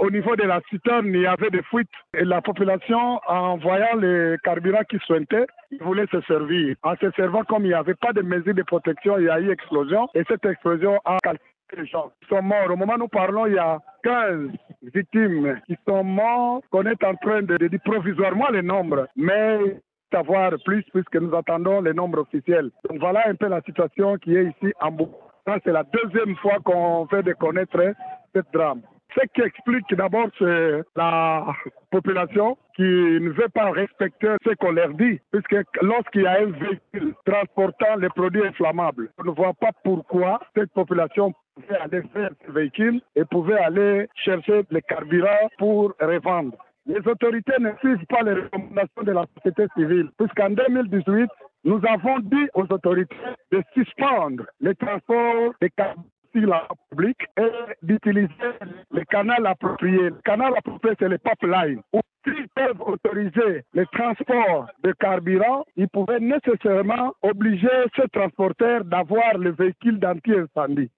au niveau de la citerne, il y avait des fuites et la population, en voyant les carburants qui sointaient, ils voulaient se servir. En se servant, comme il n'y avait pas de mesures de protection, il y a eu explosion et cette explosion a calculé les gens. Ils sont morts. Au moment où nous parlons, il y a 15 victimes qui sont morts. On est en train de, dire provisoirement les nombres, mais savoir plus puisque nous attendons les nombres officiels. Donc voilà un peu la situation qui est ici en Bourg. C'est la deuxième fois qu'on fait de connaître ce drame. Ce qui explique d'abord, c'est la population qui ne veut pas respecter ce qu'on leur dit, puisque lorsqu'il y a un véhicule transportant les produits inflammables, on ne voit pas pourquoi cette population pouvait aller faire ce véhicule et pouvait aller chercher les carburants pour revendre. Les autorités ne suivent pas les recommandations de la société civile, puisqu'en 2018, nous avons dit aux autorités de suspendre les transports des carburants sur la et d'utiliser le canal approprié. Le canal approprié, c'est le pipeline. S'ils peuvent autoriser le transport de carburant, ils pouvaient nécessairement obliger ces transporteurs d'avoir le véhicule d'anti-incendie.